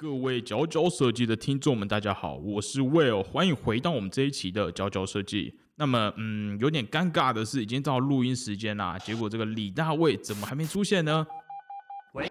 各位佼佼设计的听众们，大家好，我是 Will，欢迎回到我们这一期的佼佼设计。那么，嗯，有点尴尬的是，已经到录音时间啦，结果这个李大卫怎么还没出现呢？喂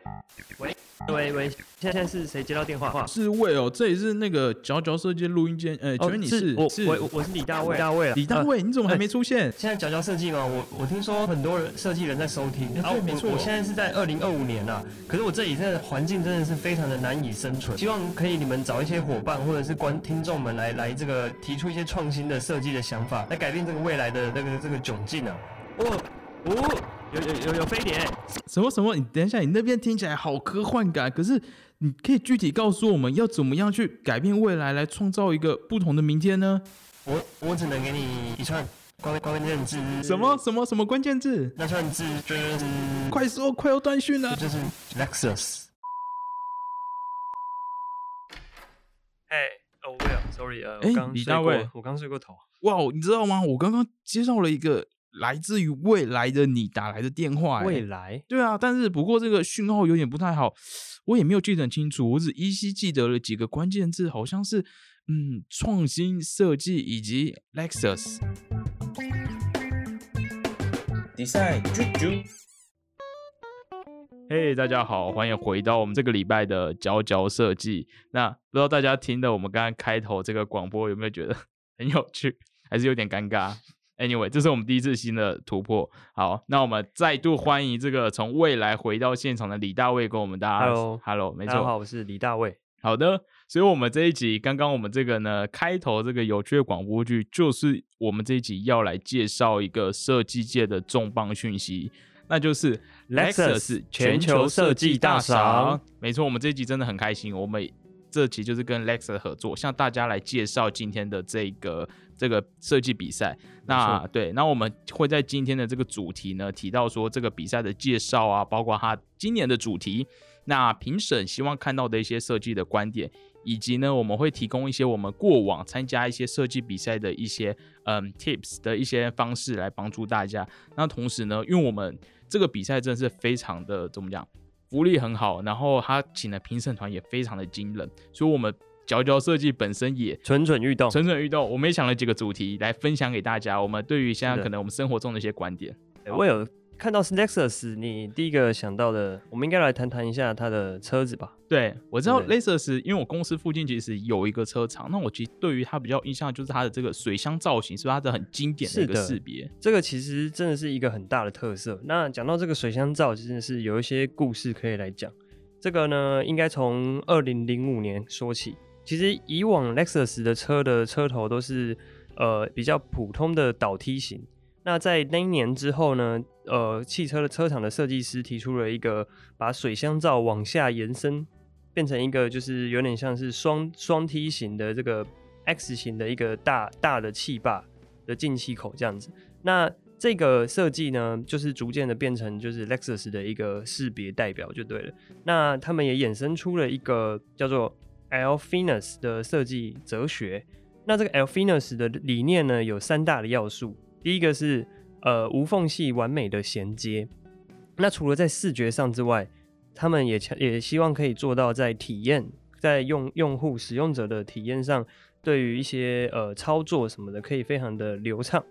喂喂喂，现在是谁接到电话？是 Will，这里是那个佼佼设计录音间，呃，请问你是？我我我是李大卫，大卫，李大卫，你怎么还没出现？现在佼佼设计吗？我我听说很多人设计人在收听，对，没错，我现在是在二零二五年了，可是我这里现在环境真的是非常的难以生存，希望可以你们找一些伙伴或者是观听众们来来这个提出一些创新的设计的想法，来改变这个未来的那个这个窘境啊！哦哦。有有有有飞碟？什么什么？你等一下，你那边听起来好科幻感，可是你可以具体告诉我们要怎么样去改变未来，来创造一个不同的明天呢？我我只能给你一串关关键字。什么什么什么关键字？那串字就是……快说，快要断讯了。就是 Lexus。哎哦，Will，Sorry，呃，哎，李大卫，我刚睡过头。哇，你知道吗？我刚刚接到了一个。来自于未来的你打来的电话，未来对啊，但是不过这个讯号有点不太好，我也没有记得很清楚，我只依稀记得了几个关键字，好像是嗯创新设计以及 Lexus。Design 啾啾，嘿，大家好，欢迎回到我们这个礼拜的佼佼设计。那不知道大家听的我们刚刚开头这个广播有没有觉得很有趣，还是有点尴尬？Anyway，这是我们第一次新的突破。好，那我们再度欢迎这个从未来回到现场的李大卫跟我们大家。Hello，Hello，没错，好，我是李大卫。好的，所以我们这一集刚刚我们这个呢开头这个有趣的广播剧，就是我们这一集要来介绍一个设计界的重磅讯息，那就是 Lexus 全球设计大赏。没错，我们这一集真的很开心，我们这期就是跟 Lexus 合作，向大家来介绍今天的这个。这个设计比赛，那对，那我们会在今天的这个主题呢提到说这个比赛的介绍啊，包括它今年的主题，那评审希望看到的一些设计的观点，以及呢我们会提供一些我们过往参加一些设计比赛的一些嗯 tips 的一些方式来帮助大家。那同时呢，因为我们这个比赛真的是非常的怎么讲，福利很好，然后他请的评审团也非常的惊人，所以我们。佼佼设计本身也蠢蠢欲动，蠢蠢欲动。我们也想了几个主题来分享给大家。我们对于现在可能我们生活中的一些观点。我有看到是 Lexus，你第一个想到的，我们应该来谈谈一下它的车子吧。对，我知道 Lexus，因为我公司附近其实有一个车厂。那我其实对于它比较印象就是它的这个水箱造型，是它的很经典的一个识别。这个其实真的是一个很大的特色。那讲到这个水箱罩，真的是有一些故事可以来讲。这个呢，应该从二零零五年说起。其实以往 Lexus 的车的车头都是呃比较普通的倒梯形。那在那一年之后呢，呃，汽车的车厂的设计师提出了一个把水箱罩往下延伸，变成一个就是有点像是双双梯形的这个 X 型的一个大大的气坝的进气口这样子。那这个设计呢，就是逐渐的变成就是 Lexus 的一个识别代表就对了。那他们也衍生出了一个叫做 Alphinus 的设计哲学，那这个 Alphinus 的理念呢，有三大的要素。第一个是呃无缝隙完美的衔接。那除了在视觉上之外，他们也强也希望可以做到在体验，在用用户使用者的体验上，对于一些呃操作什么的，可以非常的流畅。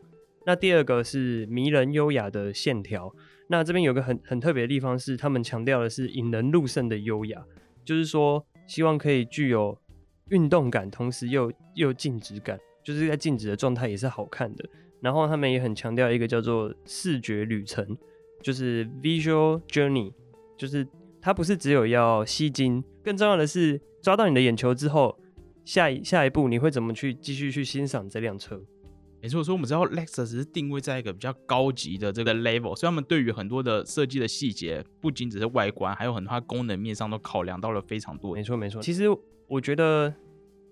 那第二个是迷人优雅的线条。那这边有个很很特别的地方是，他们强调的是引人入胜的优雅，就是说。希望可以具有运动感，同时又又静止感，就是在静止的状态也是好看的。然后他们也很强调一个叫做视觉旅程，就是 visual journey，就是它不是只有要吸睛，更重要的是抓到你的眼球之后，下一下一步你会怎么去继续去欣赏这辆车。没错，所以我们知道 Lexus 是定位在一个比较高级的这个 level，所以他们对于很多的设计的细节，不仅只是外观，还有很多它功能面上都考量到了非常多。没错，没错。其实我觉得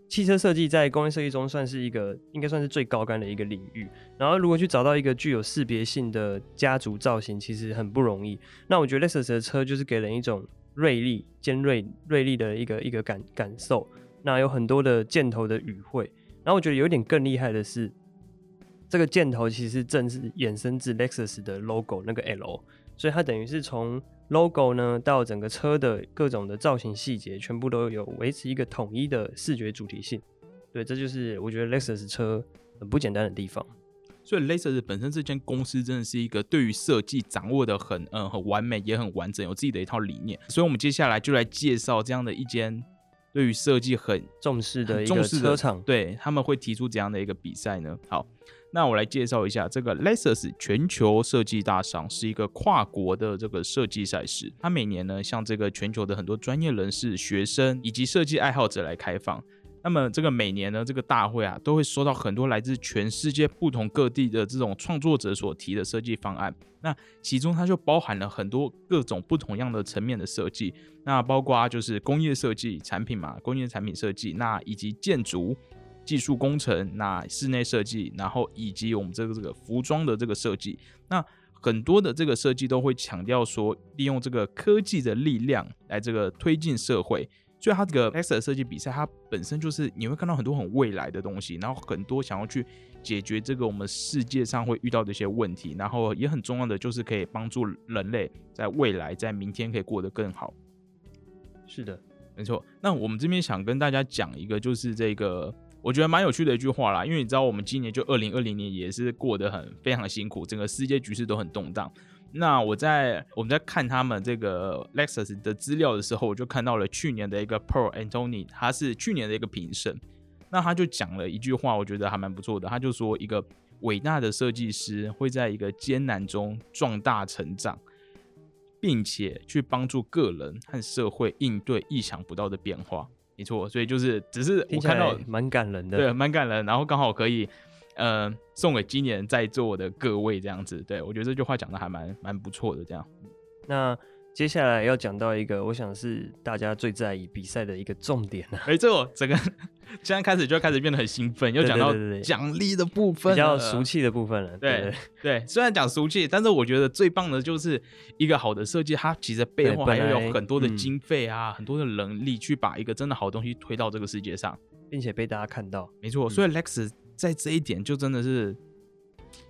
汽车设计在工业设计中算是一个，应该算是最高干的一个领域。然后如果去找到一个具有识别性的家族造型，其实很不容易。那我觉得 Lexus 的车就是给人一种锐利、尖锐、锐利的一个一个感感受。那有很多的箭头的语汇。然后我觉得有点更厉害的是。这个箭头其实正是衍生自 Lexus 的 logo 那个 L，所以它等于是从 logo 呢，到整个车的各种的造型细节，全部都有维持一个统一的视觉主题性。对，这就是我觉得 Lexus 车很不简单的地方。所以 Lexus 本身这间公司真的是一个对于设计掌握的很嗯很完美，也很完整，有自己的一套理念。所以我们接下来就来介绍这样的一间对于设计很重视的一个车厂，对他们会提出怎样的一个比赛呢？好。那我来介绍一下，这个 Lexus 全球设计大赏是一个跨国的这个设计赛事，它每年呢向这个全球的很多专业人士、学生以及设计爱好者来开放。那么这个每年呢这个大会啊，都会收到很多来自全世界不同各地的这种创作者所提的设计方案。那其中它就包含了很多各种不同样的层面的设计，那包括就是工业设计、产品嘛，工业产品设计，那以及建筑。技术工程，那室内设计，然后以及我们这个这个服装的这个设计，那很多的这个设计都会强调说，利用这个科技的力量来这个推进社会。所以它这个 X 设计比赛，它本身就是你会看到很多很未来的东西，然后很多想要去解决这个我们世界上会遇到的一些问题，然后也很重要的就是可以帮助人类在未来在明天可以过得更好。是的，没错。那我们这边想跟大家讲一个，就是这个。我觉得蛮有趣的一句话啦，因为你知道我们今年就二零二零年也是过得很非常辛苦，整个世界局势都很动荡。那我在我们在看他们这个 Lexus 的资料的时候，我就看到了去年的一个 Paul Anthony，他是去年的一个评审。那他就讲了一句话，我觉得还蛮不错的。他就说，一个伟大的设计师会在一个艰难中壮大成长，并且去帮助个人和社会应对意想不到的变化。没错，所以就是只是我看到蛮感人的，对，蛮感人。然后刚好可以，呃，送给今年在座的各位这样子。对我觉得这句话讲的还蛮蛮不错的。这样，那接下来要讲到一个，我想是大家最在意比赛的一个重点了。没错，整个。现在开始就开始变得很兴奋，又讲到奖励的部分，比较俗气的部分了。对对，虽然讲俗气，但是我觉得最棒的就是一个好的设计，它其实背后还要有很多的经费啊，很多的能力去把一个真的好东西推到这个世界上，并且被大家看到。没错，所以 Lex 在这一点就真的是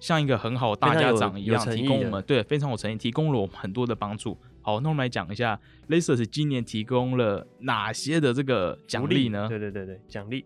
像一个很好大家长一样，提供我们对非常有诚意，提供了我们很多的帮助。好，那我们来讲一下 Lasers 今年提供了哪些的这个奖励呢？对对对对，奖励。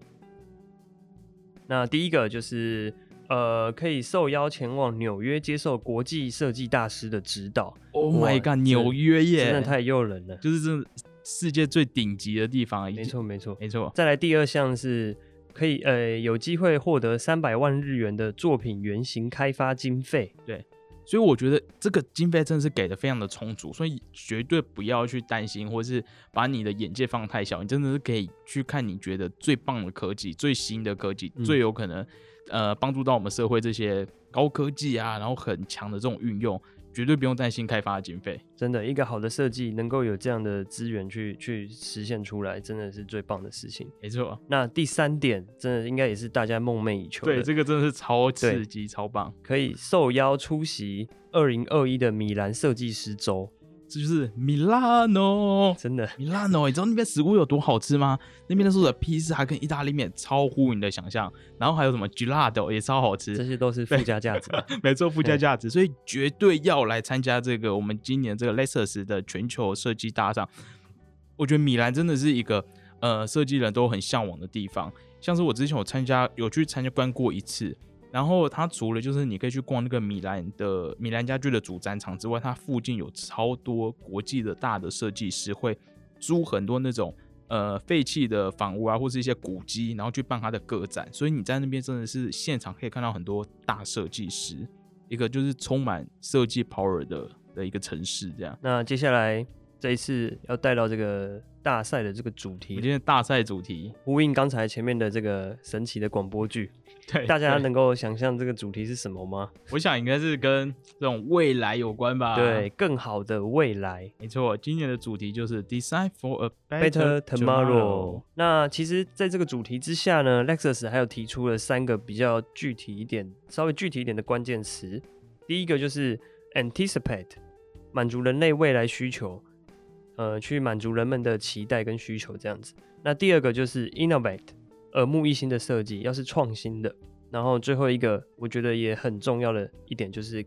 那第一个就是，呃，可以受邀前往纽约接受国际设计大师的指导。Oh my god，纽约耶，真的太诱人了，就是这世界最顶级的地方。没错没错没错。再来第二项是，可以呃有机会获得三百万日元的作品原型开发经费。对。所以我觉得这个经费真的是给的非常的充足，所以绝对不要去担心，或是把你的眼界放太小。你真的是可以去看你觉得最棒的科技、最新的科技、最有可能呃帮助到我们社会这些高科技啊，然后很强的这种运用。绝对不用担心开发经费，真的，一个好的设计能够有这样的资源去去实现出来，真的是最棒的事情。没错，那第三点，真的应该也是大家梦寐以求的。对，这个真的是超刺激、超棒，可以受邀出席二零二一的米兰设计师周。这就是米拉诺，真的米拉诺，你知道那边食物有多好吃吗？那边的所有的披萨跟意大利面超乎你的想象，然后还有什么 gelato 也超好吃，这些都是附加价值，没错，附加价值，所以绝对要来参加这个我们今年这个 Lexus 的全球设计大赏。我觉得米兰真的是一个呃设计人都很向往的地方，像是我之前有参加有去参加观过一次。然后它除了就是你可以去逛那个米兰的米兰家具的主展场之外，它附近有超多国际的大的设计师会租很多那种呃废弃的房屋啊，或是一些古迹，然后去办他的个展。所以你在那边真的是现场可以看到很多大设计师，一个就是充满设计 power 的的一个城市。这样，那接下来这一次要带到这个大赛的这个主题，今天大赛主题呼应刚才前面的这个神奇的广播剧。对，大家能够想象这个主题是什么吗？我想应该是跟这种未来有关吧。对，更好的未来。没错，今年的主题就是 Design for a Better Tomorrow。那其实，在这个主题之下呢，Lexus 还有提出了三个比较具体一点、稍微具体一点的关键词。第一个就是 Anticipate，满足人类未来需求，呃，去满足人们的期待跟需求这样子。那第二个就是 Innovate。耳目一新的设计，要是创新的，然后最后一个我觉得也很重要的一点就是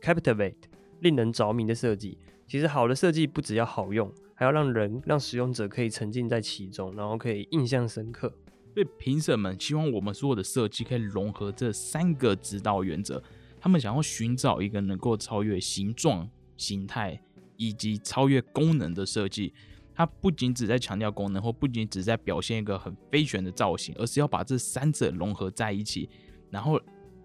captivate，令人着迷的设计。其实好的设计不只要好用，还要让人让使用者可以沉浸在其中，然后可以印象深刻。所以评审们希望我们所有的设计可以融合这三个指导原则，他们想要寻找一个能够超越形状、形态以及超越功能的设计。它不仅只在强调功能，或不仅只在表现一个很飞旋的造型，而是要把这三者融合在一起，然后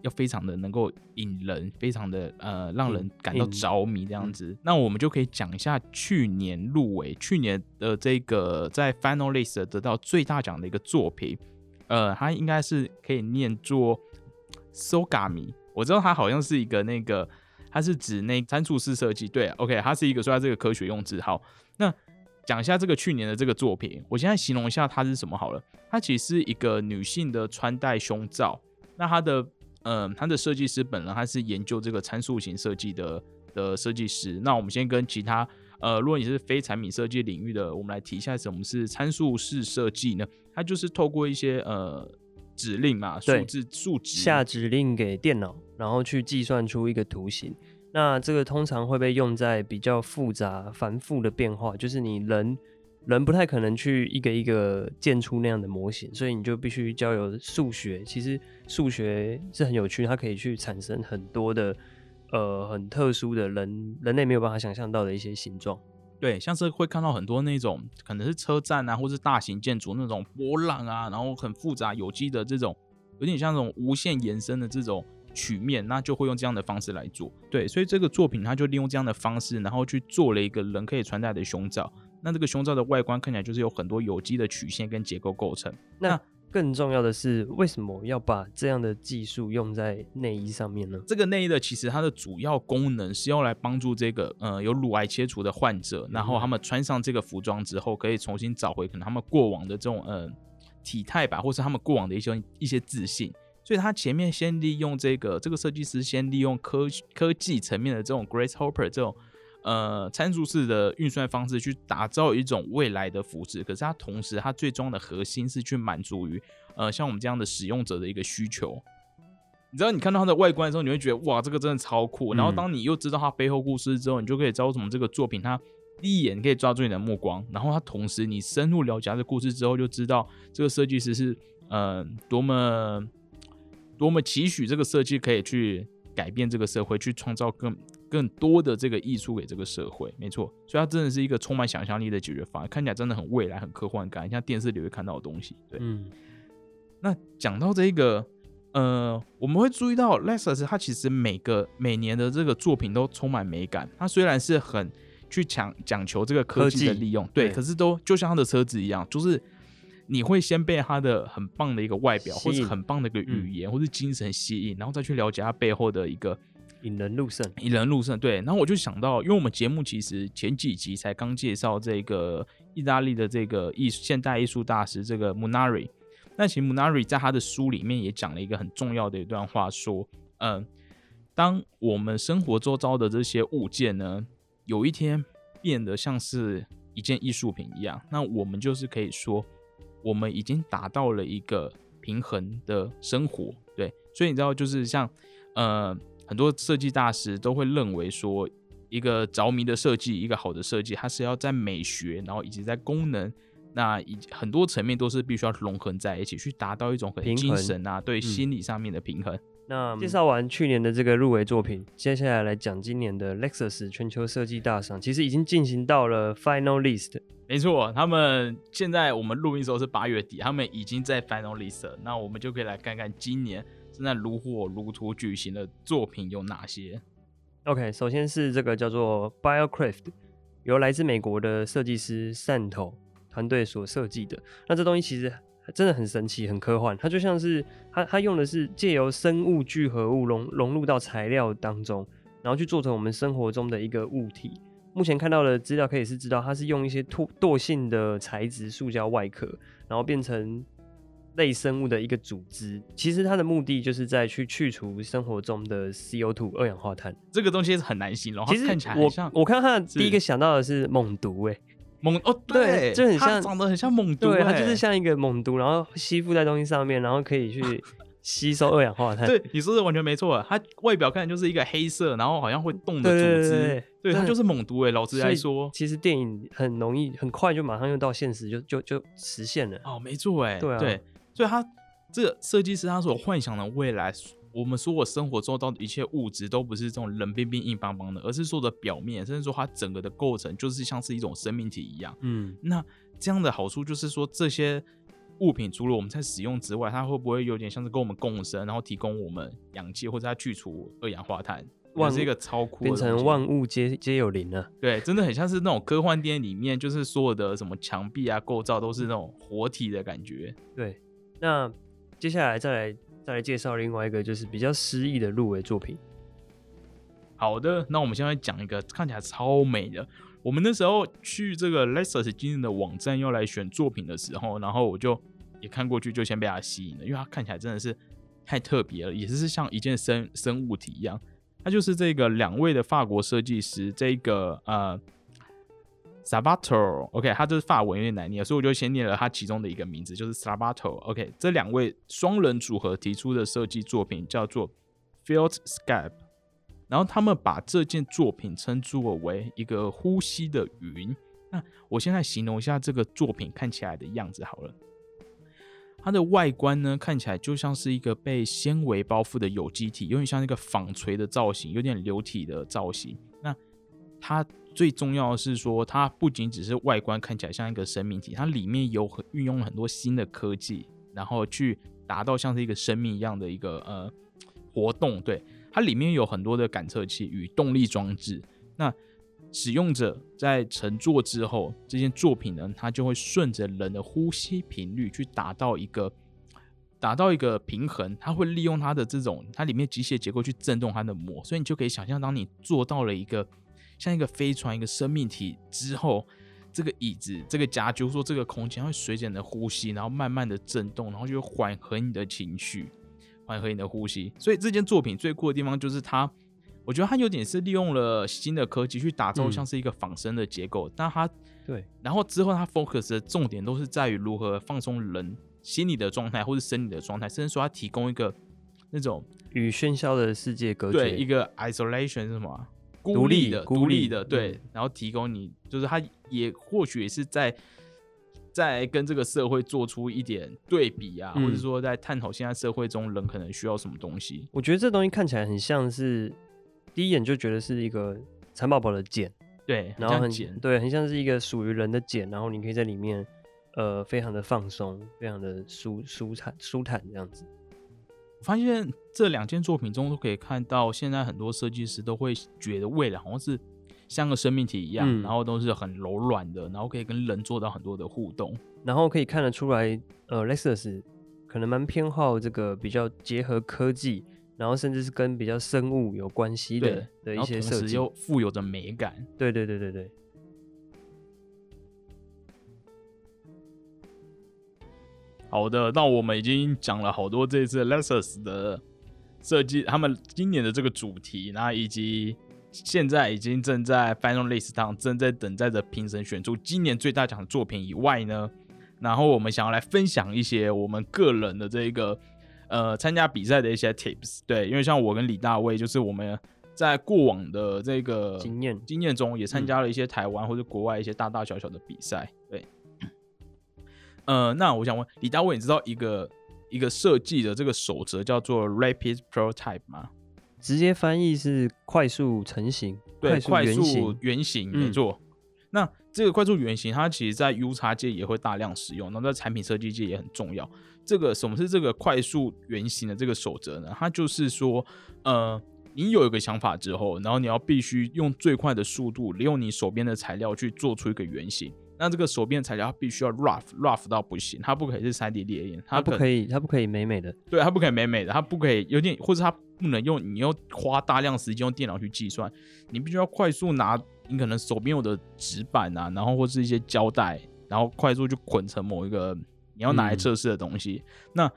要非常的能够引人，非常的呃让人感到着迷这样子。那我们就可以讲一下去年入围、去年的这个在 Final List 得到最大奖的一个作品，呃，它应该是可以念作 Sogami。我知道它好像是一个那个，它是指那参数式设计。对，OK，它是一个说它这个科学用字。好，那。讲一下这个去年的这个作品，我现在形容一下它是什么好了。它其实是一个女性的穿戴胸罩。那它的，嗯，它的设计师本人他是研究这个参数型设计的的设计师。那我们先跟其他，呃，如果你是非产品设计领域的，我们来提一下什么是参数式设计呢？它就是透过一些呃指令嘛，数字数值下指令给电脑，然后去计算出一个图形。那这个通常会被用在比较复杂、繁复的变化，就是你人人不太可能去一个一个建出那样的模型，所以你就必须交由数学。其实数学是很有趣，它可以去产生很多的呃很特殊的人人类没有办法想象到的一些形状。对，像是会看到很多那种可能是车站啊，或是大型建筑那种波浪啊，然后很复杂有机的这种，有点像这种无限延伸的这种。曲面，那就会用这样的方式来做。对，所以这个作品它就利用这样的方式，然后去做了一个人可以穿戴的胸罩。那这个胸罩的外观看起来就是有很多有机的曲线跟结构构成。那更重要的是，为什么要把这样的技术用在内衣上面呢？这个内衣的其实它的主要功能是用来帮助这个呃有乳癌切除的患者，然后他们穿上这个服装之后，可以重新找回可能他们过往的这种呃体态吧，或是他们过往的一些一些自信。所以他前面先利用这个这个设计师先利用科科技层面的这种 Grace Hopper 这种呃参数式的运算方式去打造一种未来的服饰，可是它同时它最终的核心是去满足于呃像我们这样的使用者的一个需求。你知道你看到它的外观的时候，你会觉得哇，这个真的超酷。然后当你又知道它背后故事之后，你就可以知道为什么这个作品它第一眼可以抓住你的目光。然后它同时你深入了解它的故事之后，就知道这个设计师是呃多么。多么期许这个设计可以去改变这个社会，去创造更更多的这个艺术给这个社会，没错。所以它真的是一个充满想象力的解决方案，看起来真的很未来、很科幻感，像电视里会看到的东西。对，嗯。那讲到这个，呃，我们会注意到 Lexus 它其实每个每年的这个作品都充满美感。它虽然是很去讲讲求这个科技的利用，对，可是都就像它的车子一样，就是。你会先被他的很棒的一个外表，或者很棒的一个语言，或者精神吸引，然后再去了解他背后的一个引人入胜。引人入胜，对。然后我就想到，因为我们节目其实前几集才刚介绍这个意大利的这个艺现代艺术大师这个 Munari。那其实 Munari 在他的书里面也讲了一个很重要的一段话，说，嗯，当我们生活周遭的这些物件呢，有一天变得像是一件艺术品一样，那我们就是可以说。我们已经达到了一个平衡的生活，对，所以你知道，就是像呃很多设计大师都会认为说，一个着迷的设计，一个好的设计，它是要在美学，然后以及在功能，那以很多层面都是必须要融合在一起，去达到一种很精神啊，对心理上面的平衡。那介绍完去年的这个入围作品，接下来来讲今年的 Lexus 全球设计大赏，其实已经进行到了 Final List。没错，他们现在我们录音时候是八月底，他们已经在 Final List。那我们就可以来看看今年正在如火如荼举行的作品有哪些。OK，首先是这个叫做 BioCraft，由来自美国的设计师 Santo 团队所设计的。那这东西其实真的很神奇，很科幻。它就像是它它用的是借由生物聚合物融融入到材料当中，然后去做成我们生活中的一个物体。目前看到的资料可以是知道，它是用一些惰惰性的材质塑胶外壳，然后变成类生物的一个组织。其实它的目的就是在去去除生活中的 CO2 二氧化碳。这个东西是很难形容。其实看起来我我看到它第一个想到的是猛毒，哎，猛哦，对，就很像长得很像猛毒，对，它就是像一个猛毒，然后吸附在东西上面，然后可以去 吸收二氧化碳。对，你说的完全没错。它外表看就是一个黑色，然后好像会动的组织，对它就是猛毒诶。老实来说，其实电影很容易，很快就马上用到现实，就就就实现了。哦，没错诶，对啊对，所以他这个设计师他所幻想的未来，我们说我生活中到的一切物质都不是这种冷冰冰、硬邦邦的，而是说的表面，甚至说它整个的构成就是像是一种生命体一样。嗯，那这样的好处就是说，这些物品除了我们在使用之外，它会不会有点像是跟我们共生，然后提供我们氧气，或者它去除二氧化碳？哇这是一个超酷的变成万物皆皆有灵了。对，真的很像是那种科幻电影里面，就是所有的什么墙壁啊、构造都是那种活体的感觉。对，那接下来再来再来介绍另外一个就是比较诗意的入围作品。好的，那我们现在讲一个看起来超美的。我们那时候去这个 Lexus 今日的网站要来选作品的时候，然后我就也看过去，就先被它吸引了，因为它看起来真的是太特别了，也是像一件生生物体一样。它就是这个两位的法国设计师，这个呃 Sabato，OK，、他这是法文有点难念，所以我就先念了他其中的一个名字，就是 Sabato，OK，、这两位双人组合提出的设计作品叫做 Field Scape。然后他们把这件作品称作为一个呼吸的云。那我现在形容一下这个作品看起来的样子好了。它的外观呢，看起来就像是一个被纤维包覆的有机体，有点像一个纺锤的造型，有点流体的造型。它最重要的是说，它不仅只是外观看起来像一个生命体，它里面有很运用了很多新的科技，然后去达到像是一个生命一样的一个呃活动。对，它里面有很多的感测器与动力装置。那使用者在乘坐之后，这件作品呢，它就会顺着人的呼吸频率去达到一个达到一个平衡。它会利用它的这种它里面机械结构去震动它的膜，所以你就可以想象，当你做到了一个像一个飞船、一个生命体之后，这个椅子、这个家具，说这个空间会随着你的呼吸，然后慢慢的震动，然后就会缓和你的情绪，缓和你的呼吸。所以这件作品最酷的地方就是它。我觉得它有点是利用了新的科技去打造嗯像是一个仿生的结构，但它对，然后之后它 focus 的重点都是在于如何放松人心理的状态或是生理的状态，甚至说它提供一个那种与喧嚣的世界隔绝。对一个 isolation 是什么孤立的、孤立独立的，对嗯，然后提供你就是他也或许也是在在跟这个社会做出一点对比啊，或者嗯说在探讨现在社会中人可能需要什么东西。我觉得这东西看起来很像是第一眼就觉得是一个蚕宝宝的茧，对，然后很简对，很像是一个属于人的茧，然后你可以在里面呃非常的放松，非常的舒舒坦舒坦这样子。我发现这两件作品中都可以看到，现在很多设计师都会觉得未来好像是像个生命体一样，嗯然后都是很柔软的，然后可以跟人做到很多的互动。然后可以看得出来，呃，Lexus 可能蛮偏好这个比较结合科技，然后甚至是跟比较生物有关系的的一些设计。又富有着美感。对对对对对，好的，那我们已经讲了好多这次 Lexus 的设计，他们今年的这个主题，那以及现在已经正在 Final List 上正在等待着评审选出今年最大奖的作品以外呢，然后我们想要来分享一些我们个人的这个呃参加比赛的一些 tips。对，因为像我跟李大卫，就是我们在过往的这个经验经验中也参加了一些台湾或者国外一些大大小小的比赛。对，呃，那我想问李大卫，你知道一个一个设计的这个守则叫做 Rapid Prototype 吗？直接翻译是快速成型，对，快速原型。没错。那这个快速原型，它其实在 U 叉界也会大量使用，然后在产品设计界也很重要。这个什么是这个快速原型的这个守则呢？它就是说，呃，你有一个想法之后，然后你要必须用最快的速度，利用你手边的材料去做出一个原型。那这个手边的材料它必须要 rough rough 到不行，它不可以是三 D 列印，它不可可以，它不可以美美的。对，它不可以美美的，它不可以有点，或者它不能用，你要花大量时间用电脑去计算，你必须要快速拿你可能手边有的纸板啊，然后或是一些胶带，然后快速去捆成某一个你要拿来嗯测试的东西。那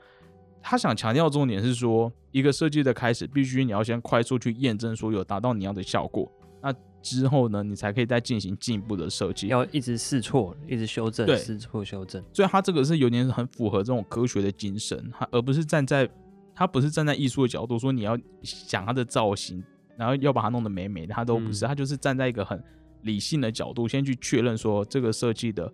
他想强调的重点是说，一个设计的开始必须你要先快速去验证说有达到你要的效果，那之后呢，你才可以再进行进一步的设计。要一直试错，一直修正对，试错修正。所以他这个是有点很符合这种科学的精神，他而不是站在他不是站在艺术的角度说你要想它的造型，然后要把它弄得美美的，他都不是，嗯他就是站在一个很理性的角度，先去确认说这个设计的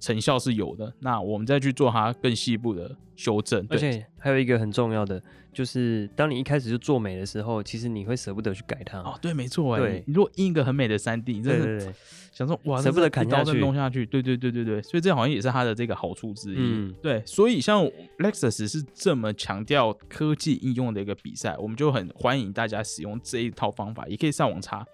成效是有的，那我们再去做它更细部的修正。对而且还有一个很重要的，就是当你一开始就做美的时候，其实你会舍不得去改它。哦，对，没错，哎对，你如果印一个很美的三 D，你真的 想说哇，舍不得砍刀去弄下去，对对对对对，所以这好像也是它的这个好处之一。嗯对，所以像 Lexus 是这么强调科技应用的一个比赛，我们就很欢迎大家使用这一套方法，也可以上网查，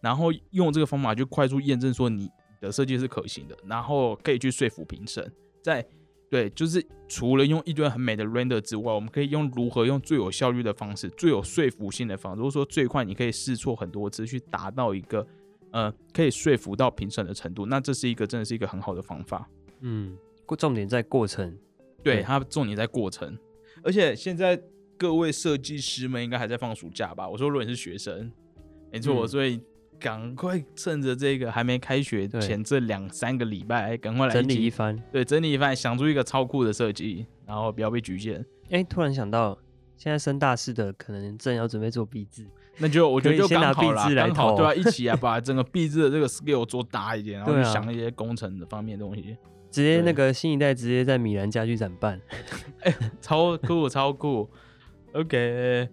然后用这个方法就快速验证说你的设计是可行的，然后可以去说服评审。在对，就是除了用一堆很美的 render 之外，我们可以用如何用最有效率的方式、最有说服性的方式，如果说最快，你可以试错很多次，去达到一个呃可以说服到评审的程度，那这是一个真的是一个很好的方法。嗯，过重点在过程。对，对它重点在过程，而且现在各位设计师们应该还在放暑假吧？我说如果你是学生，没错，嗯所以赶快趁着这个还没开学前这两三个礼拜，赶快来整理一番。对，整理一番，想出一个超酷的设计，然后不要被局限。哎，突然想到，现在升大四的可能正要准备做毕制，那就我觉得就先拿刚好啦，壁纸来投刚好对啊，一起啊，把 整个壁纸的这个 skill 做大一点，然后想一些工程的方面的东西，直接那个新一代直接在米兰家具展办。超酷，超酷。OK，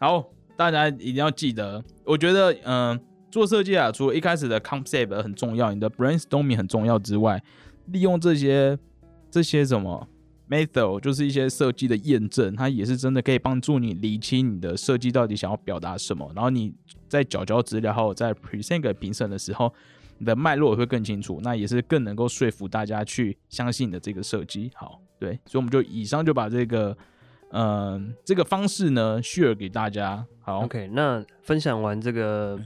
好，大家一定要记得，我觉得，嗯、做设计啊，除了一开始的 concept 很重要，你的 brainstorming 很重要之外，利用这些这些什么 method，就是一些设计的验证，它也是真的可以帮助你理清你的设计到底想要表达什么，然后你在缴交资料还有在 present 给评审的时候。你的脉络也会更清楚，那也是更能够说服大家去相信你的这个设计。好，对，所以我们就以上就把这个，嗯、这个方式呢 share 给大家。好 OK，那分享完这个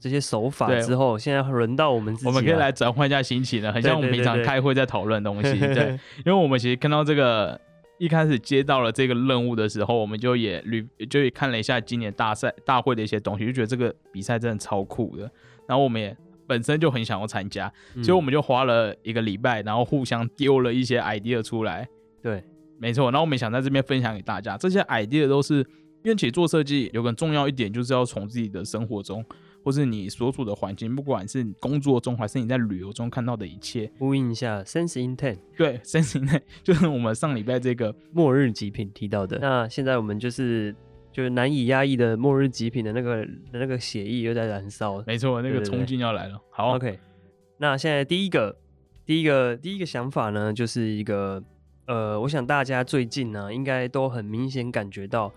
这些手法之后，现在轮到我们自己，我们可以来。转换一下心情了，很像我们平常开会在讨论东西。对，因为我们其实看到这个一开始接到了这个任务的时候，我们就也旅就也看了一下今年大赛大会的一些东西，就觉得这个比赛真的超酷的。然后我们也本身就很想要参加，嗯所以我们就花了一个礼拜，然后互相丢了一些 idea 出来。对，没错，然后我们想在这边分享给大家，这些 idea 都是因为其实做设计有个重要一点，就是要从自己的生活中，或是你所处的环境，不管是你工作中还是你在旅游中看到的一切，呼应一下 Sense Intent 对，，sense intent，就是我们上礼拜这个末日极品提到的。那现在我们就是就是难以压抑的末日极品的那个那个血液又在燃烧。没错，那个冲劲要来了。好 OK，那现在第一个第一个第一个想法呢，就是一个呃，我想大家最近呢，应该都很明显感觉到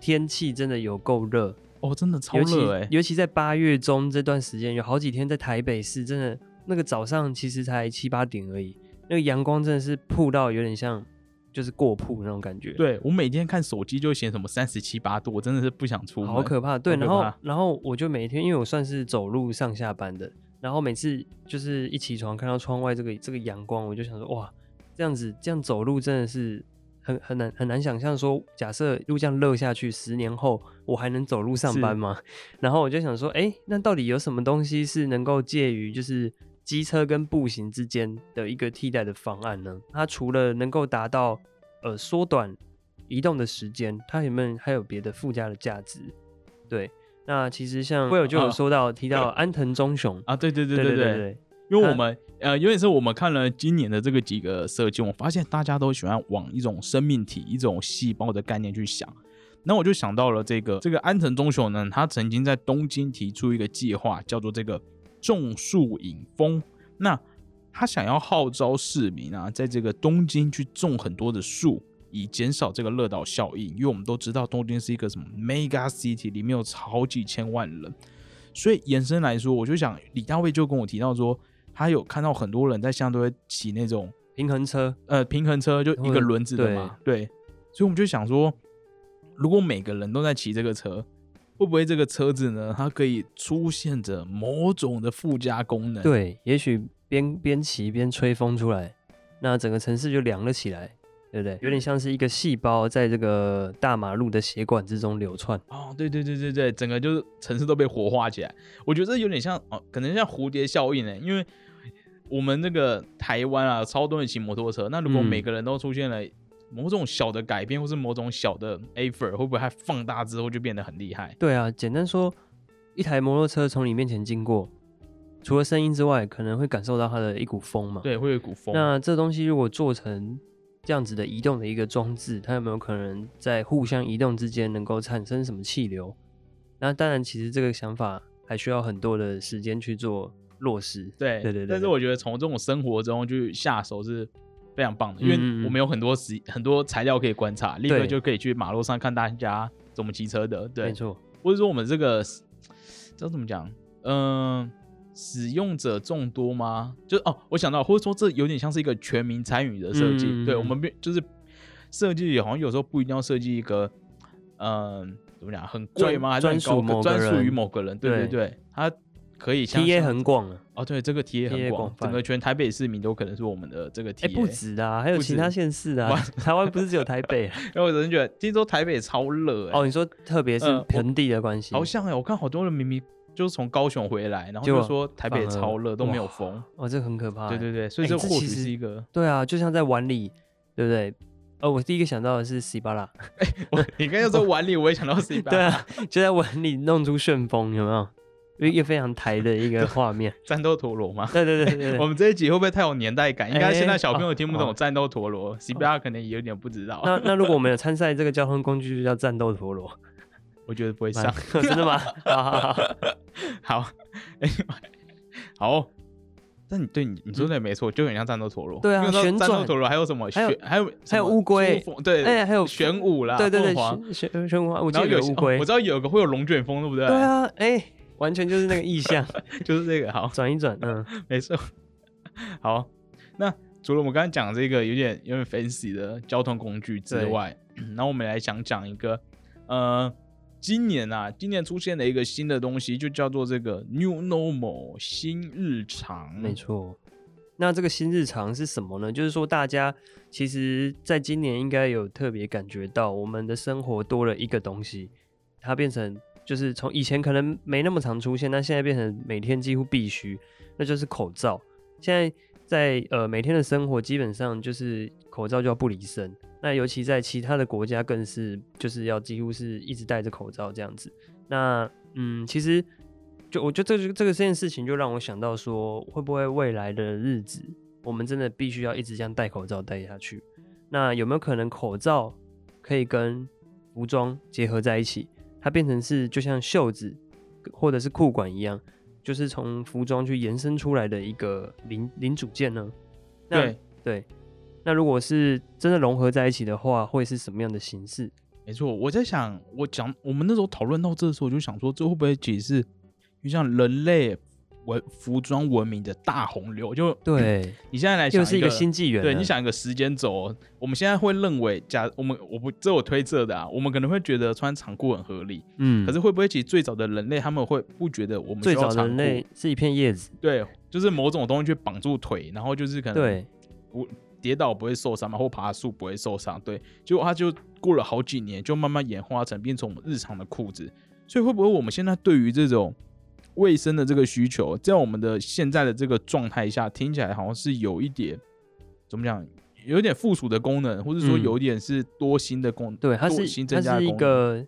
天气真的有够热，哦，真的超尤其热哎、尤其在八月中这段时间，有好几天在台北市，真的那个早上其实才七八点而已，那个阳光真的是曝到有点像就是过曝那种感觉，，对我每天看手机就显什么三十七八度，我真的是不想出门。好可怕。对，然后然后我就每天，因为我算是走路上下班的，然后每次就是一起床看到窗外这个这个阳光，我就想说哇，这样子这样走路真的是。很很难很难想象说，假设路这样热下去，十年后我还能走路上班吗？然后我就想说，哎、那到底有什么东西是能够介于就是机车跟步行之间的一个替代的方案呢？它除了能够达到呃缩短移动的时间，它有没有还有别的附加的价值？对，那其实像会有就有啊说到、提到 安藤忠雄，啊，对对对对对对因为我们呃，因为是我们看了今年的这个几个设计，我发现大家都喜欢往一种生命体、一种细胞的概念去想。那我就想到了这个这个安藤忠雄呢，他曾经在东京提出一个计划，叫做这个种树引风。那他想要号召市民啊，在这个东京去种很多的树，以减少这个热岛效应。因为我们都知道东京是一个什么 mega city，里面有好几千万人，所以延伸来说，我就想李大卫就跟我提到说，他有看到很多人在现在都会骑那种平衡车，呃平衡车，就一个轮子的嘛，对，所以我们就想说，如果每个人都在骑这个车，会不会这个车子呢，它可以出现着某种的附加功能？，对，也许边边骑边吹风出来，那整个城市就凉了起来，对不对？有点像是一个细胞在这个大马路的血管之中流窜。哦，对对对对对，整个就是城市都被活化起来。我觉得这有点像哦，可能像蝴蝶效应呢，因为我们那个台湾啊，超多人骑摩托车，那如果嗯每个人都出现了某种小的改变，或是某种小的 effort，会不会它放大之后就变得很厉害？对啊，简单说，一台摩托车从你面前经过，除了声音之外，可能会感受到它的一股风嘛。对，会有一股风。那这东西如果做成这样子的移动的一个装置，它有没有可能在互相移动之间能够产生什么气流？那当然，其实这个想法还需要很多的时间去做落实。对对对对但是我觉得从这种生活中去下手是非常棒的，因为我们有很多时很多材料可以观察，立刻就可以去马路上看大家怎么骑车的。对没，错，或者说我们这个这怎么讲？嗯、使用者众多吗？就哦，我想到，或者说这有点像是一个全民参与的设计。嗯对我们变就是设计，好像有时候不一定要设计一个，嗯、怎么讲，很贵吗？专属某专属于人某个人？对对对对，它可以像 T A 很广啊，哦，对，这个 T A 很广整个全台北市民都可能是我们的这个 T 哎、A。不止的、啊，还有其他县市的、啊，台湾不是只有台北、啊。因为我真的觉得，听说台北超热、欸，哦，你说特别是盆地的关系，好像哎、我看好多人明明就是从高雄回来，然后就说台北超热，都没有哇风。哦，这很可怕、对对对，所以这或许是一个，对啊，就像在碗里，对不对？哦，我第一个想到的是西巴拉，哎我 你刚才说碗里，我也想到 C 八，对啊，就在碗里弄出旋风，有没有？一个非常台的一个画面。战斗陀螺吗？对对对对对，我们这一集会不会太有年代感？应该现在小朋友听不哦懂战斗陀螺，C 八可能也有点不知道。那那如果我们有 参赛这个交通工具，就叫战斗陀螺，我觉得不会上。真的吗？好 好好，好，哎，好哦。但你对你你说的也没错，就很像战斗陀螺。对啊战斗陀螺还有什么？还有旋还有还有乌龟对，哎还有玄武啦，对对对，玄玄玄武，我记然后有些得有乌龟哦我知，道有个会有龙卷风，对不对？对，啊，哎，完全就是那个意象，就是这个。好，转一转，嗯，没错。好，那除了我们刚才讲这个有点有点 fancy 的交通工具之外，然后我们来想讲一个，呃，今年啊，今年出现了一个新的东西，就叫做这个 New Normal 新日常。没错。那这个新日常是什么呢？就是说，大家其实在今年应该有特别感觉到，我们的生活多了一个东西，它变成就是从以前可能没那么常出现，但现在变成每天几乎必须，那就是口罩。现在在呃每天的生活，基本上就是口罩就要不离身。那尤其在其他的国家，更是就是要几乎是一直戴着口罩这样子。那嗯，其实就我觉得这这个这件事情，就让我想到说，会不会未来的日子，我们真的必须要一直这样戴口罩戴下去？那有没有可能口罩可以跟服装结合在一起，它变成是就像袖子或者是裤管一样，就是从服装去延伸出来的一个零零组件呢？那对，对。那如果是真的融合在一起的话，会是什么样的形式？没错。我在想，我讲我们那时候讨论到这的时候，我就想说，这会不会解释就像人类文服装文明的大洪流？就对，你现在来想又是一个个新纪元了。对，你想一个时间轴哦，我们现在会认为，假我们我不这我推测的啊，我们可能会觉得穿长裤很合理，嗯，可是会不会其实最早的人类他们会不觉得我们最早的人类是一片叶子，对，就是某种东西去绑住腿，然后就是可能对，我跌倒不会受伤嘛，或爬树不会受伤，对，结果它就过了好几年，就慢慢演化成变成我们日常的裤子，所以会不会我们现在对于这种卫生的这个需求，在我们的现在的这个状态下，听起来好像是有一点怎么讲，有一点附属的功能，或者说嗯有一点是多新的功，对，它是新它是一增加的功能。个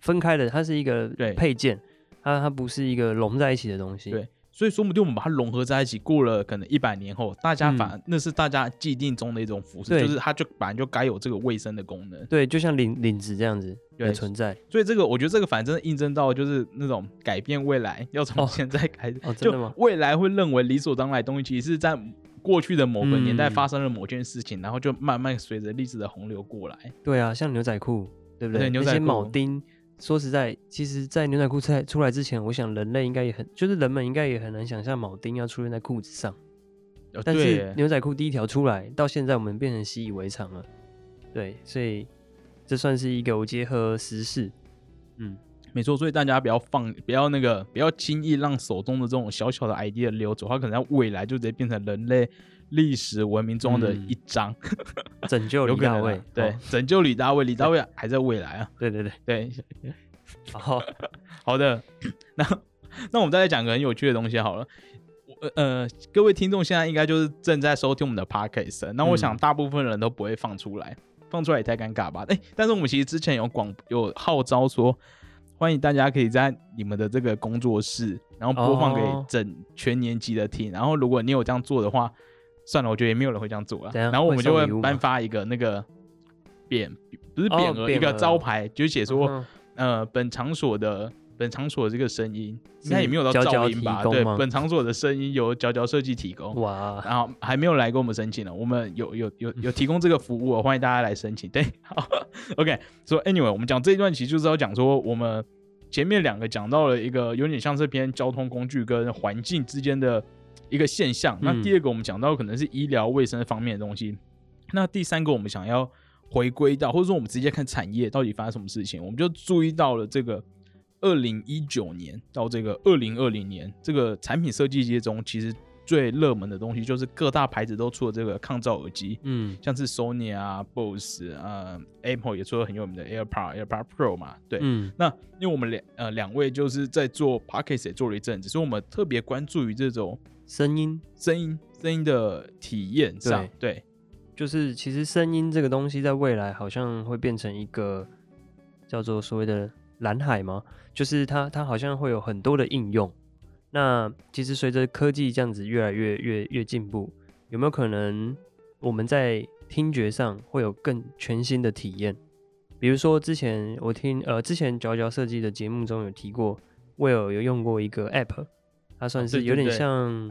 分开的，它是一个配件，它它不是一个融在一起的东西。对所以说不定我们把它融合在一起，过了可能一百年后，大家嗯反而、那是大家既定中的一种服饰，对就是它就本来就该有这个卫生的功能。对，就像领领子这样子对的存在。所以这个我觉得这个反正印证到就是那种改变未来要从哦现在开始，哦，真的吗就？未来会认为理所当然的东西，其实是在过去的某个年代嗯发生了某件事情，然后就慢慢随着历史的洪流过来。对啊，像牛仔裤，对不对牛仔铆钉，说实在，其实，在牛仔裤出出来之前，我想人类应该也很，就是人们应该也很难想象铆钉要出现在裤子上。哦但是，牛仔裤第一条出来，到现在我们变成习以为常了。对，所以这算是一个我结合时事。嗯，没错，所以大家不要放，不要那个，不要轻易让手中的这种小小的 idea 流走，它可能在未来就直接变成人类历史文明中的嗯一章，拯救李大卫对哦，拯救李大卫，李大卫还在未来啊，对对对，对，好，好的，那那我们再来讲个很有趣的东西好了。我呃，各位听众现在应该就是正在收听我们的 podcast，那我想嗯大部分人都不会放出来。放出来也太尴尬吧？哎、但是我们其实之前有广有号召说，欢迎大家可以在你们的这个工作室，然后播放给哦整全年级的听。然后如果你有这样做的话，算了，我觉得也没有人会这样做了。然后我们就会颁发一个那个匾，不是哦匾额，一个招牌，就写说。嗯呃，本场所的本场所的这个声音，应该也没有到噪音吧？对，本场所的声音由佼佼设计提供。哇，然后还没有来跟我们申请呢，我们有有有有提供这个服务哦，欢迎大家来申请。对，好，OK。所以 anyway，我们讲这一段其实就是要讲说，我们前面两个讲到了一个有点像这篇交通工具跟环境之间的一个现象。那嗯第二个我们讲到可能是医疗卫生方面的东西。那第三个我们想要回归到，或者说我们直接看产业到底发生什么事情，我们就注意到了这个二零一九年到这个二零二零年这个产品设计界中，其实最热门的东西就是各大牌子都出了这个抗噪耳机，嗯像是 Sony 啊、BOSS 啊 Apple 也出了很有名的 AirPod、AirPod Pro 嘛，对。嗯那因为我们两呃两位就是在做 Podcast 也做了一阵子，所以我们特别关注于这种声音声音声音的体验上，对就是其实声音这个东西在未来好像会变成一个叫做所谓的蓝海吗？就是它它好像会有很多的应用。那其实随着科技这样子越来越越越进步，有没有可能我们在听觉上会有更全新的体验？比如说之前我听呃之前佼佼设计的节目中有提过，威尔有用过一个 App，它算是有点像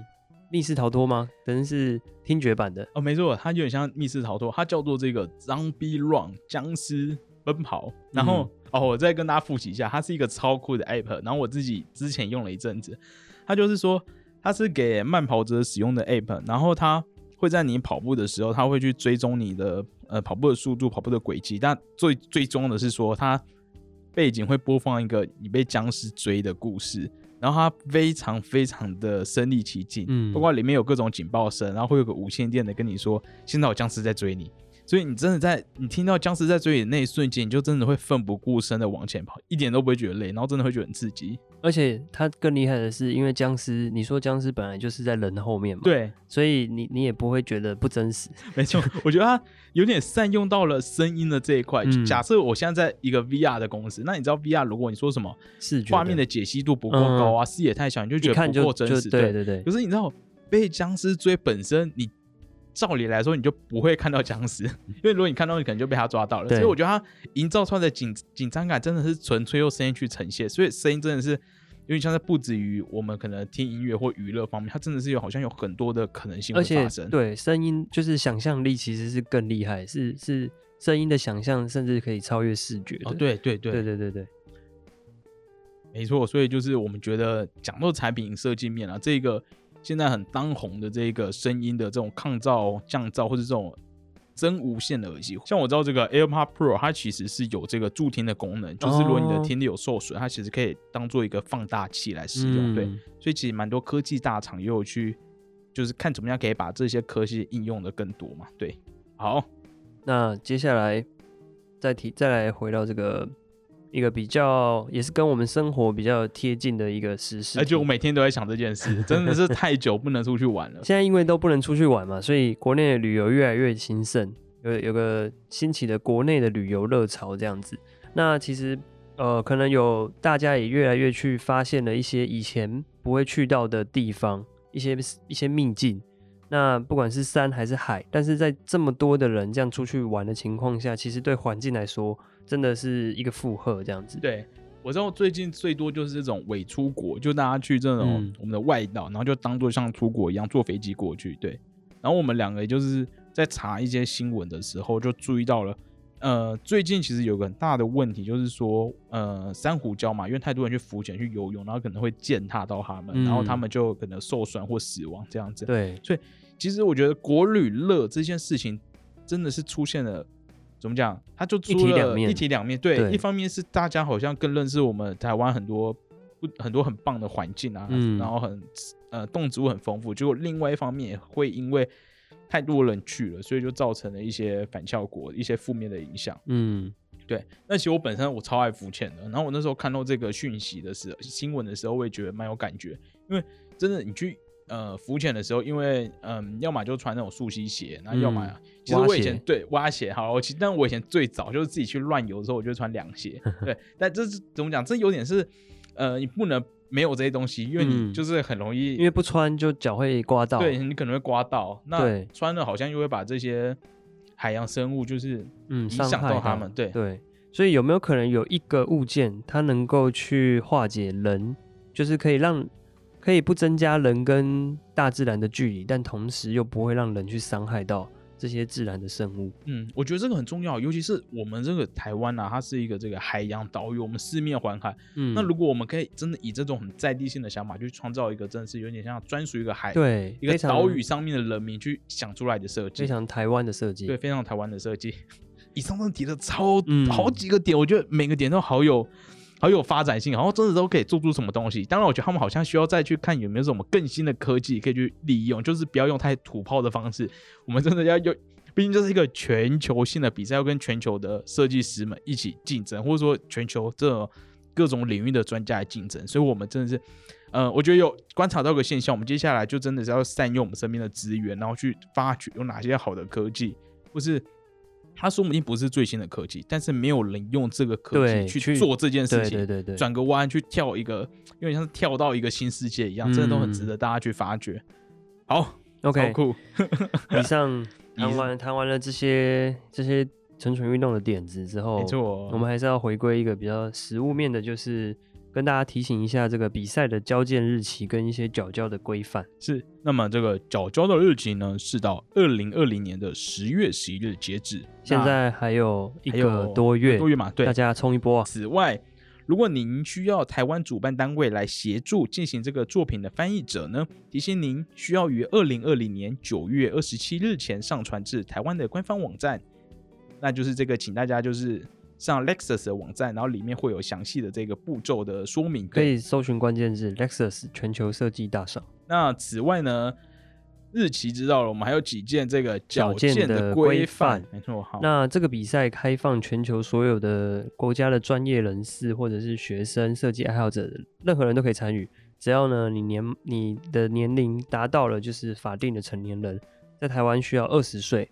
密室逃脱吗？等于是听觉版的。哦，没错，它有点像密室逃脱，它叫做这个 Zombie Run 僵尸奔跑。然后、哦，我再跟大家复习一下，它是一个超酷的 app。然后我自己之前用了一阵子，它就是说它是给慢跑者使用的 app，然后它会在你跑步的时候，它会去追踪你的呃跑步的速度、跑步的轨迹。但最最终的是说，它背景会播放一个你被僵尸追的故事。然后它非常非常的身临其境，嗯包括里面有各种警报声，然后会有个无线电的跟你说，现在有僵尸在追你，所以你真的在你听到僵尸在追你的那一瞬间，你就真的会奋不顾身的往前跑，一点都不会觉得累，然后真的会觉得很刺激。而且它更厉害的是，因为僵尸，你说僵尸本来就是在人后面嘛，，对，所以你你也不会觉得不真实。没错，我觉得它有点善用到了声音的这一块。嗯假设我现在在一个 VR 的公司，那你知道 VR 如果你说什么视觉画面的解析度不够高啊，视野太小，你就觉得不够真实。对对对可，是你知道被僵尸追本身，你照理来说你就不会看到僵尸，因为如果你看到，你可能就被他抓到了。所以我觉得他营造出来的紧紧张感真的是纯粹用声音去呈现，所以声音真的是有点像在不止于我们可能听音乐或娱乐方面，它真的是有好像有很多的可能性会而且发生。对声音就是想象力其实是更厉害，是是声音的想象甚至可以超越视觉的。哦，对对对对对对对，没错，所以就是我们觉得讲到产品设计面啊，这个现在很当红的这个声音的这种抗噪、降噪或者这种真无线的耳机，像我知道这个 AirPod Pro，它其实是有这个助听的功能，就是如果你的哦听力有受损，它其实可以当做一个放大器来使用。对，嗯所以其实蛮多科技大厂也有去，就是看怎么样可以把这些科技应用的更多嘛。对，好，那接下来再提再来回到这个一个比较也是跟我们生活比较贴近的一个时事，而且我每天都在想这件事，真的是太久不能出去玩了。现在因为都不能出去玩嘛，所以国内的旅游越来越兴盛，有有个兴起的国内的旅游热潮这样子。那其实呃，可能有大家也越来越去发现了一些以前不会去到的地方，一些一些秘境。那不管是山还是海，但是在这么多的人这样出去玩的情况下，其实对环境来说真的是一个负荷这样子。对，我知道最近最多就是这种伪出国，就大家去这种嗯我们的外岛，然后就当做像出国一样坐飞机过去。对，然后我们两个也就是在查一些新闻的时候，就注意到了，呃，最近其实有个很大的问题，就是说，呃，珊瑚礁嘛，因为太多人去浮潜、去游泳，然后可能会践踏到他们，然后他嗯们就可能受损或死亡这样子。对，所以其实我觉得国旅乐这件事情真的是出现了，怎么讲？它就出了面一体两面。对，对一方面是大家好像更认识我们台湾很多不很多很棒的环境啊，嗯然后很呃动植物很丰富。结果另外一方面也会因为太多人去了，所以就造成了一些反效果、一些负面的影响。嗯，对，那其实我本身我超爱浮潜的，然后我那时候看到这个讯息的时候，新闻的时候，我也觉得蛮有感觉，因为真的你去呃浮潜的时候，因为嗯，要么就穿那种溯溪鞋，然后要么、嗯其实我以前对蛙鞋，好，我其实但我以前最早就是自己去乱游的时候，我就穿凉鞋，对，但这是怎么讲？这有点是呃，你不能没有这些东西，因为你嗯就是很容易，因为不穿就脚会刮到。对你可能会刮到，那穿了好像又会把这些海洋生物就是嗯，影响到他们，对，对，所以有没有可能有一个物件，它能够去化解人，就是可以让可以不增加人跟大自然的距离，但同时又不会让人去伤害到这些自然的生物。嗯，我觉得这个很重要，尤其是我们这个台湾啊，它是一个这个海洋岛屿，我们四面环海。嗯，那如果我们可以真的以这种很在地性的想法去创造一个真的是有点像专属一个海对一个岛屿上面的人民去想出来的设计，非常台湾的设计，对，非常台湾的设计。以上都提的超、嗯好几个点，我觉得每个点都好有好有发展性，然后真的都可以做出什么东西。当然，我觉得他们好像需要再去看有没有什么更新的科技可以去利用，就是不要用太土炮的方式。我们真的要用，毕竟这是一个全球性的比赛，要跟全球的设计师们一起竞争，或者说全球这各种领域的专家来竞争。所以，我们真的是。呃，我觉得有观察到个现象，我们接下来就真的是要善用我们身边的资源，然后去发掘有哪些好的科技，或是它说不定不是最新的科技，但是没有人用这个科技去去做这件事情，对对对。对，转个弯去跳一个，有点像是跳到一个新世界一样，真的都很值得大家去发掘。好 OK，好酷，以上以谈完谈完了这些这些蠢蠢欲动的点子之后没，错，我们还是要回归一个比较实物面的，就是跟大家提醒一下这个比赛的交件日期跟一些缴交的规范。是。那么这个缴交的日期呢，是到二零二零年的十月十一日截止，现在还有一个多月，多月嘛，对大。家冲一波啊！此外，如果您需要台湾主办单位来协助进行这个作品的翻译者呢，提醒您需要于二零二零年九月二十七日前上传至台湾的官方网站，那就是这个，请大家就是上 Lexus 的网站，然后里面会有详细的这个步骤的说明。可以搜寻关键字 Lexus 全球设计大赏。那此外呢，日期知道了，我们还有几件这个矫矫健健的规规范没错，好，那这个比赛开放全球所有的国家的专业人士或者是学生、设计爱好者，任何人都可以参与。只要呢你年你的年龄达到了就是法定的成年人，在台湾需要二十岁。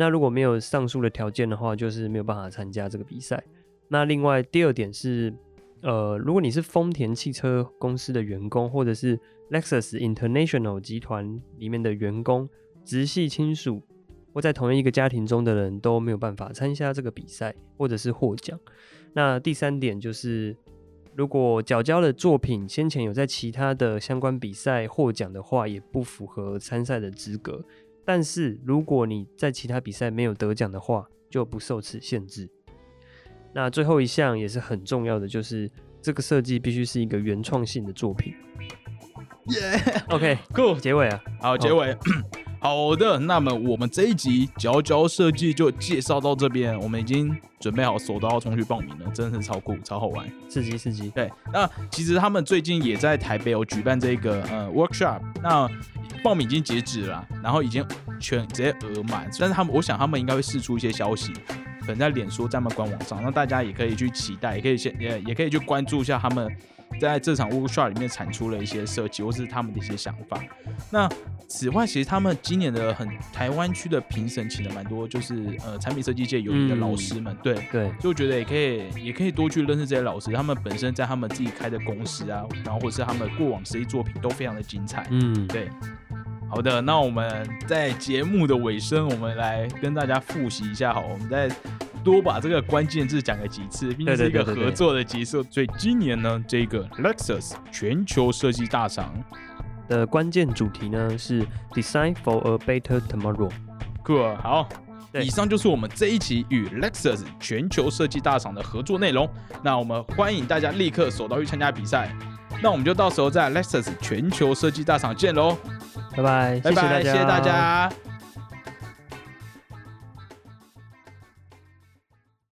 那如果没有上述的条件的话，就是没有办法参加这个比赛。那另外第二点是，呃，如果你是丰田汽车公司的员工，或者是 Lexus International 集团里面的员工、直系亲属或在同一个家庭中的人都没有办法参加这个比赛，或者是获奖。那第三点就是，如果缴交的作品先前有在其他的相关比赛获奖的话，也不符合参赛的资格。但是如果你在其他比赛没有得奖的话，就不受此限制。那最后一项也是很重要的，就是这个设计必须是一个原创性的作品。耶 OK，酷，结尾啊，好，结尾。好的，那么我们这一集佼佼设计就介绍到这边，我们已经准备好手刀冲去报名了，真的是超酷、超好玩。刺激刺激。对，那其实他们最近也在台北有举办这个呃 workshop，那报名已经截止了啦，然后已经全直接额满，但是他们我想他们应该会释出一些消息，可能在脸书在他们官网上，那大家也可以去期待，也可以先也也可以去关注一下他们在这场 workshop 里面产出了一些设计或是他们的一些想法。那此外，其实他们今年的很台湾区的评审请了蛮多，就是呃产品设计界有名的老师们，对，对，就觉得也可以，也可以多去认识这些老师，他们本身在他们自己开的公司啊，然后或是他们过往实际作品都非常的精彩。嗯，对，好的，那我们在节目的尾声，我们来跟大家复习一下，好，我们再多把这个关键字讲个几次，毕竟是一个合作的集数，所以今年呢，这个 Lexus 全球设计大赏，的关键主题呢是 Design for a Better Tomorrow。Cool，，好。以上就是我们这一期与 Lexus 全球设计大赏的合作内容。那我们欢迎大家立刻手刀去参加比赛。那我们就到时候在 Lexus 全球设计大赏见喽！拜拜，谢谢大家。